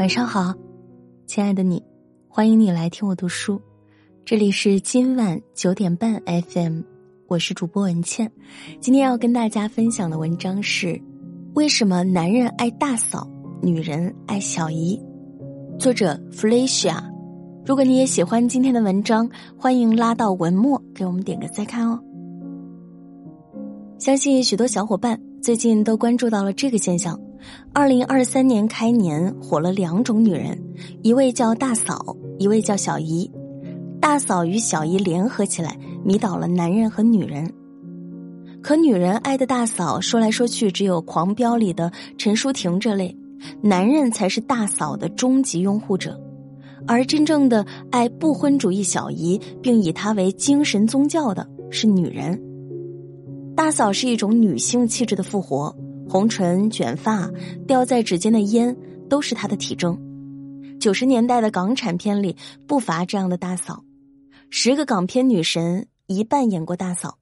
晚上好，亲爱的你，欢迎你来听我读书。这里是今晚九点半 FM，我是主播文倩。今天要跟大家分享的文章是：为什么男人爱大嫂，女人爱小姨？作者 Felicia。如果你也喜欢今天的文章，欢迎拉到文末给我们点个再看哦。相信许多小伙伴最近都关注到了这个现象。二零二三年开年火了两种女人，一位叫大嫂，一位叫小姨。大嫂与小姨联合起来，迷倒了男人和女人。可女人爱的大嫂，说来说去只有《狂飙》里的陈淑婷这类，男人才是大嫂的终极拥护者。而真正的爱不婚主义小姨，并以她为精神宗教的是女人。大嫂是一种女性气质的复活。红唇、卷发、掉在指尖的烟，都是她的体征。九十年代的港产片里不乏这样的大嫂，十个港片女神一半演过大嫂，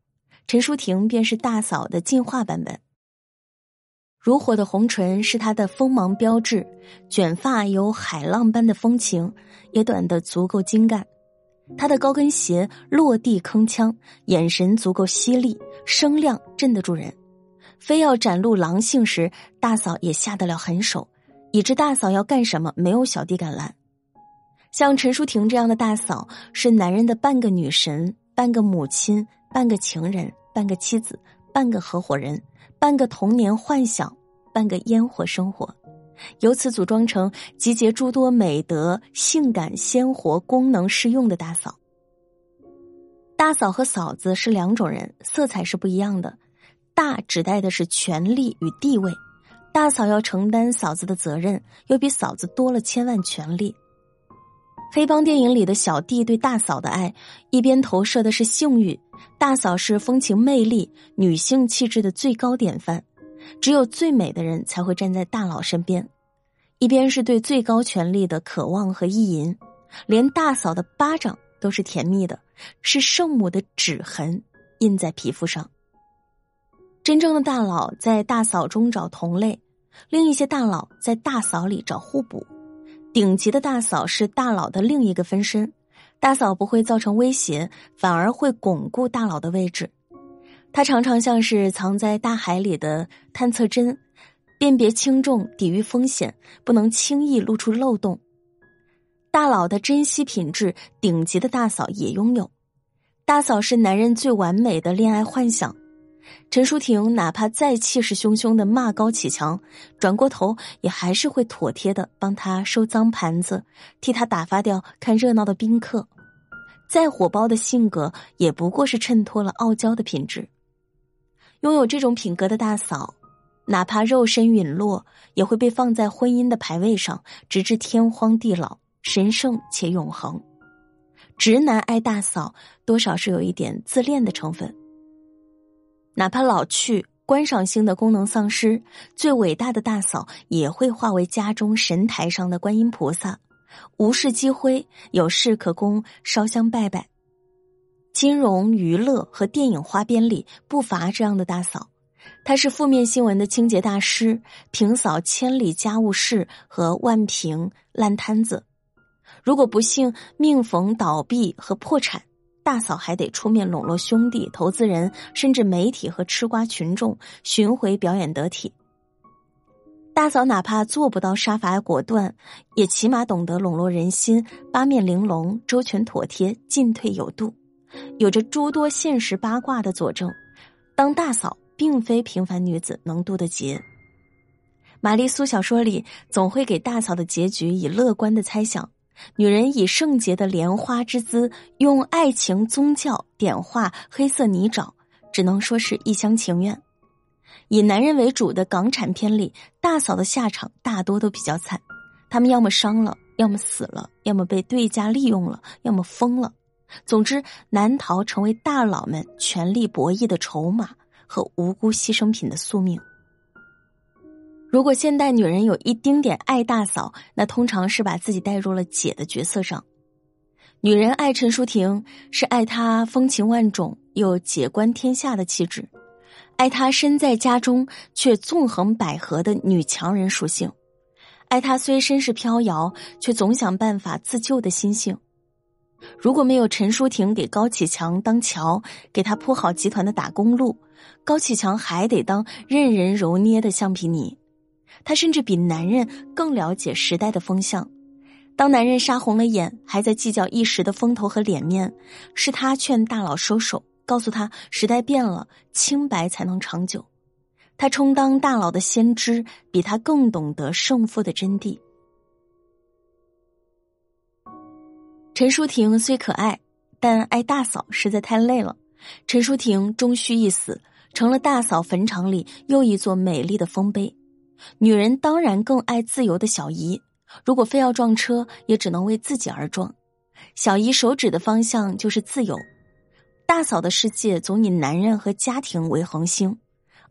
陈淑婷便是大嫂的进化版本。如火的红唇是她的锋芒标志，卷发有海浪般的风情，也短得足够精干。她的高跟鞋落地铿锵，眼神足够犀利，声量镇得住人。非要展露狼性时，大嫂也下得了狠手，以致大嫂要干什么，没有小弟敢拦。像陈淑婷这样的大嫂，是男人的半个女神、半个母亲、半个情人、半个妻子、半个合伙人、半个童年幻想、半个烟火生活，由此组装成集结诸多美德、性感、鲜活、功能适用的大嫂。大嫂和嫂子是两种人，色彩是不一样的。大指代的是权力与地位，大嫂要承担嫂子的责任，又比嫂子多了千万权利。黑帮电影里的小弟对大嫂的爱，一边投射的是性欲，大嫂是风情魅力、女性气质的最高典范，只有最美的人才会站在大佬身边；一边是对最高权力的渴望和意淫，连大嫂的巴掌都是甜蜜的，是圣母的指痕印在皮肤上。真正的大佬在大嫂中找同类，另一些大佬在大嫂里找互补。顶级的大嫂是大佬的另一个分身，大嫂不会造成威胁，反而会巩固大佬的位置。他常常像是藏在大海里的探测针，辨别轻重，抵御风险，不能轻易露出漏洞。大佬的珍惜品质，顶级的大嫂也拥有。大嫂是男人最完美的恋爱幻想。陈淑婷哪怕再气势汹汹的骂高启强，转过头也还是会妥帖的帮他收脏盘子，替他打发掉看热闹的宾客。再火爆的性格，也不过是衬托了傲娇的品质。拥有这种品格的大嫂，哪怕肉身陨落，也会被放在婚姻的牌位上，直至天荒地老，神圣且永恒。直男爱大嫂，多少是有一点自恋的成分。哪怕老去，观赏性的功能丧失，最伟大的大嫂也会化为家中神台上的观音菩萨，无事积灰，有事可供烧香拜拜。金融、娱乐和电影花边里不乏这样的大嫂，她是负面新闻的清洁大师，平扫千里家务事和万平烂摊子。如果不幸命逢倒闭和破产。大嫂还得出面笼络兄弟、投资人，甚至媒体和吃瓜群众，巡回表演得体。大嫂哪怕做不到杀伐果断，也起码懂得笼络人心，八面玲珑、周全妥帖、进退有度，有着诸多现实八卦的佐证。当大嫂并非平凡女子能渡的劫。玛丽苏小说里总会给大嫂的结局以乐观的猜想。女人以圣洁的莲花之姿，用爱情宗教点化黑色泥沼，只能说是一厢情愿。以男人为主的港产片里，大嫂的下场大多都比较惨，他们要么伤了，要么死了，要么被对家利用了，要么疯了。总之，难逃成为大佬们权力博弈的筹码和无辜牺牲品的宿命。如果现代女人有一丁点爱大嫂，那通常是把自己带入了姐的角色上。女人爱陈淑婷，是爱她风情万种又姐观天下的气质，爱她身在家中却纵横捭阖的女强人属性，爱她虽身世飘摇，却总想办法自救的心性。如果没有陈淑婷给高启强当桥，给他铺好集团的打工路，高启强还得当任人揉捏的橡皮泥。他甚至比男人更了解时代的风向。当男人杀红了眼，还在计较一时的风头和脸面，是他劝大佬收手，告诉他时代变了，清白才能长久。他充当大佬的先知，比他更懂得胜负的真谛。陈淑婷虽可爱，但爱大嫂实在太累了。陈淑婷终须一死，成了大嫂坟场里又一座美丽的丰碑。女人当然更爱自由的小姨，如果非要撞车，也只能为自己而撞。小姨手指的方向就是自由。大嫂的世界总以男人和家庭为恒星，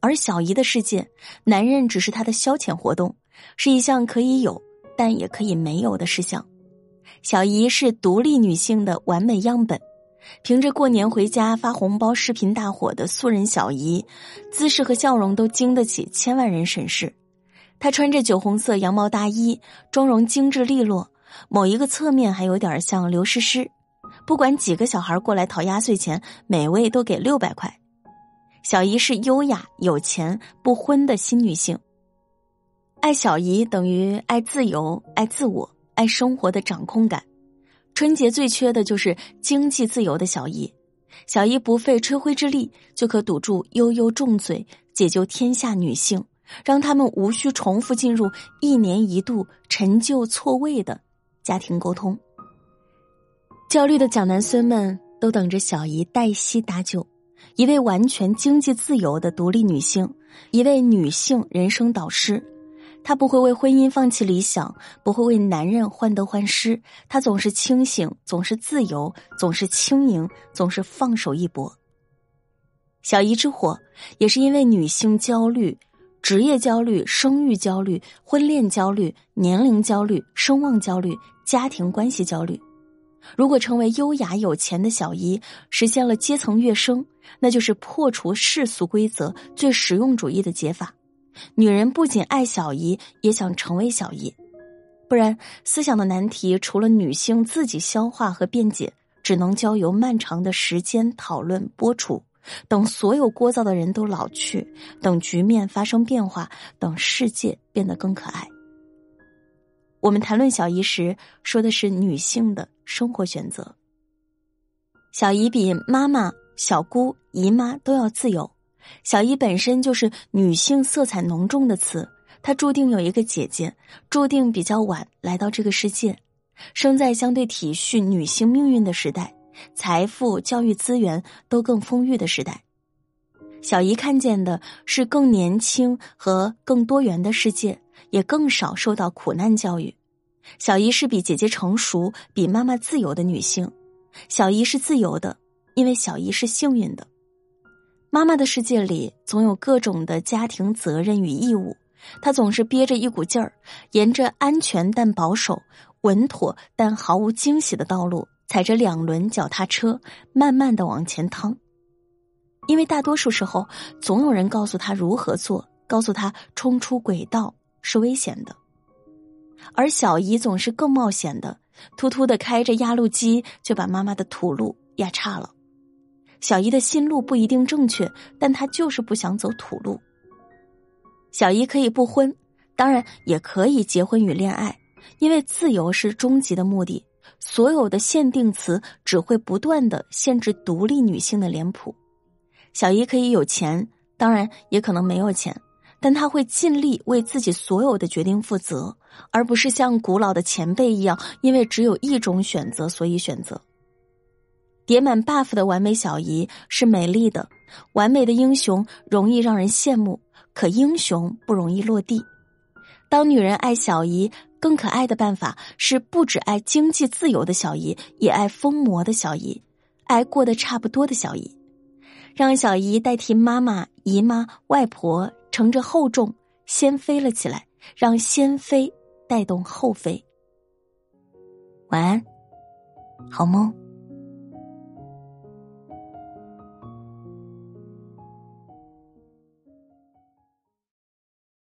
而小姨的世界，男人只是她的消遣活动，是一项可以有但也可以没有的事项。小姨是独立女性的完美样本，凭着过年回家发红包视频大火的素人小姨，姿势和笑容都经得起千万人审视。她穿着酒红色羊毛大衣，妆容精致利落，某一个侧面还有点像刘诗诗。不管几个小孩过来讨压岁钱，每位都给六百块。小姨是优雅、有钱、不婚的新女性。爱小姨等于爱自由、爱自我。爱生活的掌控感，春节最缺的就是经济自由的小姨。小姨不费吹灰之力就可堵住悠悠重嘴，解救天下女性，让他们无需重复进入一年一度陈旧错位的家庭沟通。焦虑的蒋南孙们都等着小姨黛西搭救，一位完全经济自由的独立女性，一位女性人生导师。她不会为婚姻放弃理想，不会为男人患得患失。她总是清醒，总是自由，总是轻盈，总是放手一搏。小姨之火，也是因为女性焦虑、职业焦虑、生育焦虑、婚恋焦虑、年龄焦虑、声望焦虑、家庭关系焦虑。如果成为优雅有钱的小姨，实现了阶层跃升，那就是破除世俗规则最实用主义的解法。女人不仅爱小姨，也想成为小姨，不然思想的难题除了女性自己消化和辩解，只能交由漫长的时间讨论播出。等所有聒噪的人都老去，等局面发生变化，等世界变得更可爱。我们谈论小姨时，说的是女性的生活选择。小姨比妈妈、小姑、姨妈都要自由。小姨本身就是女性色彩浓重的词，她注定有一个姐姐，注定比较晚来到这个世界，生在相对体恤女性命运的时代，财富、教育资源都更丰裕的时代。小姨看见的是更年轻和更多元的世界，也更少受到苦难教育。小姨是比姐姐成熟、比妈妈自由的女性，小姨是自由的，因为小姨是幸运的。妈妈的世界里总有各种的家庭责任与义务，她总是憋着一股劲儿，沿着安全但保守、稳妥但毫无惊喜的道路，踩着两轮脚踏车，慢慢的往前趟。因为大多数时候，总有人告诉他如何做，告诉他冲出轨道是危险的，而小姨总是更冒险的，突突的开着压路机，就把妈妈的土路压差了。小姨的心路不一定正确，但她就是不想走土路。小姨可以不婚，当然也可以结婚与恋爱，因为自由是终极的目的。所有的限定词只会不断的限制独立女性的脸谱。小姨可以有钱，当然也可能没有钱，但她会尽力为自己所有的决定负责，而不是像古老的前辈一样，因为只有一种选择，所以选择。叠满 buff 的完美小姨是美丽的，完美的英雄容易让人羡慕，可英雄不容易落地。当女人爱小姨，更可爱的办法是不只爱经济自由的小姨，也爱疯魔的小姨，爱过得差不多的小姨，让小姨代替妈妈、姨妈、外婆，乘着厚重先飞了起来，让先飞带动后飞。晚安，好梦。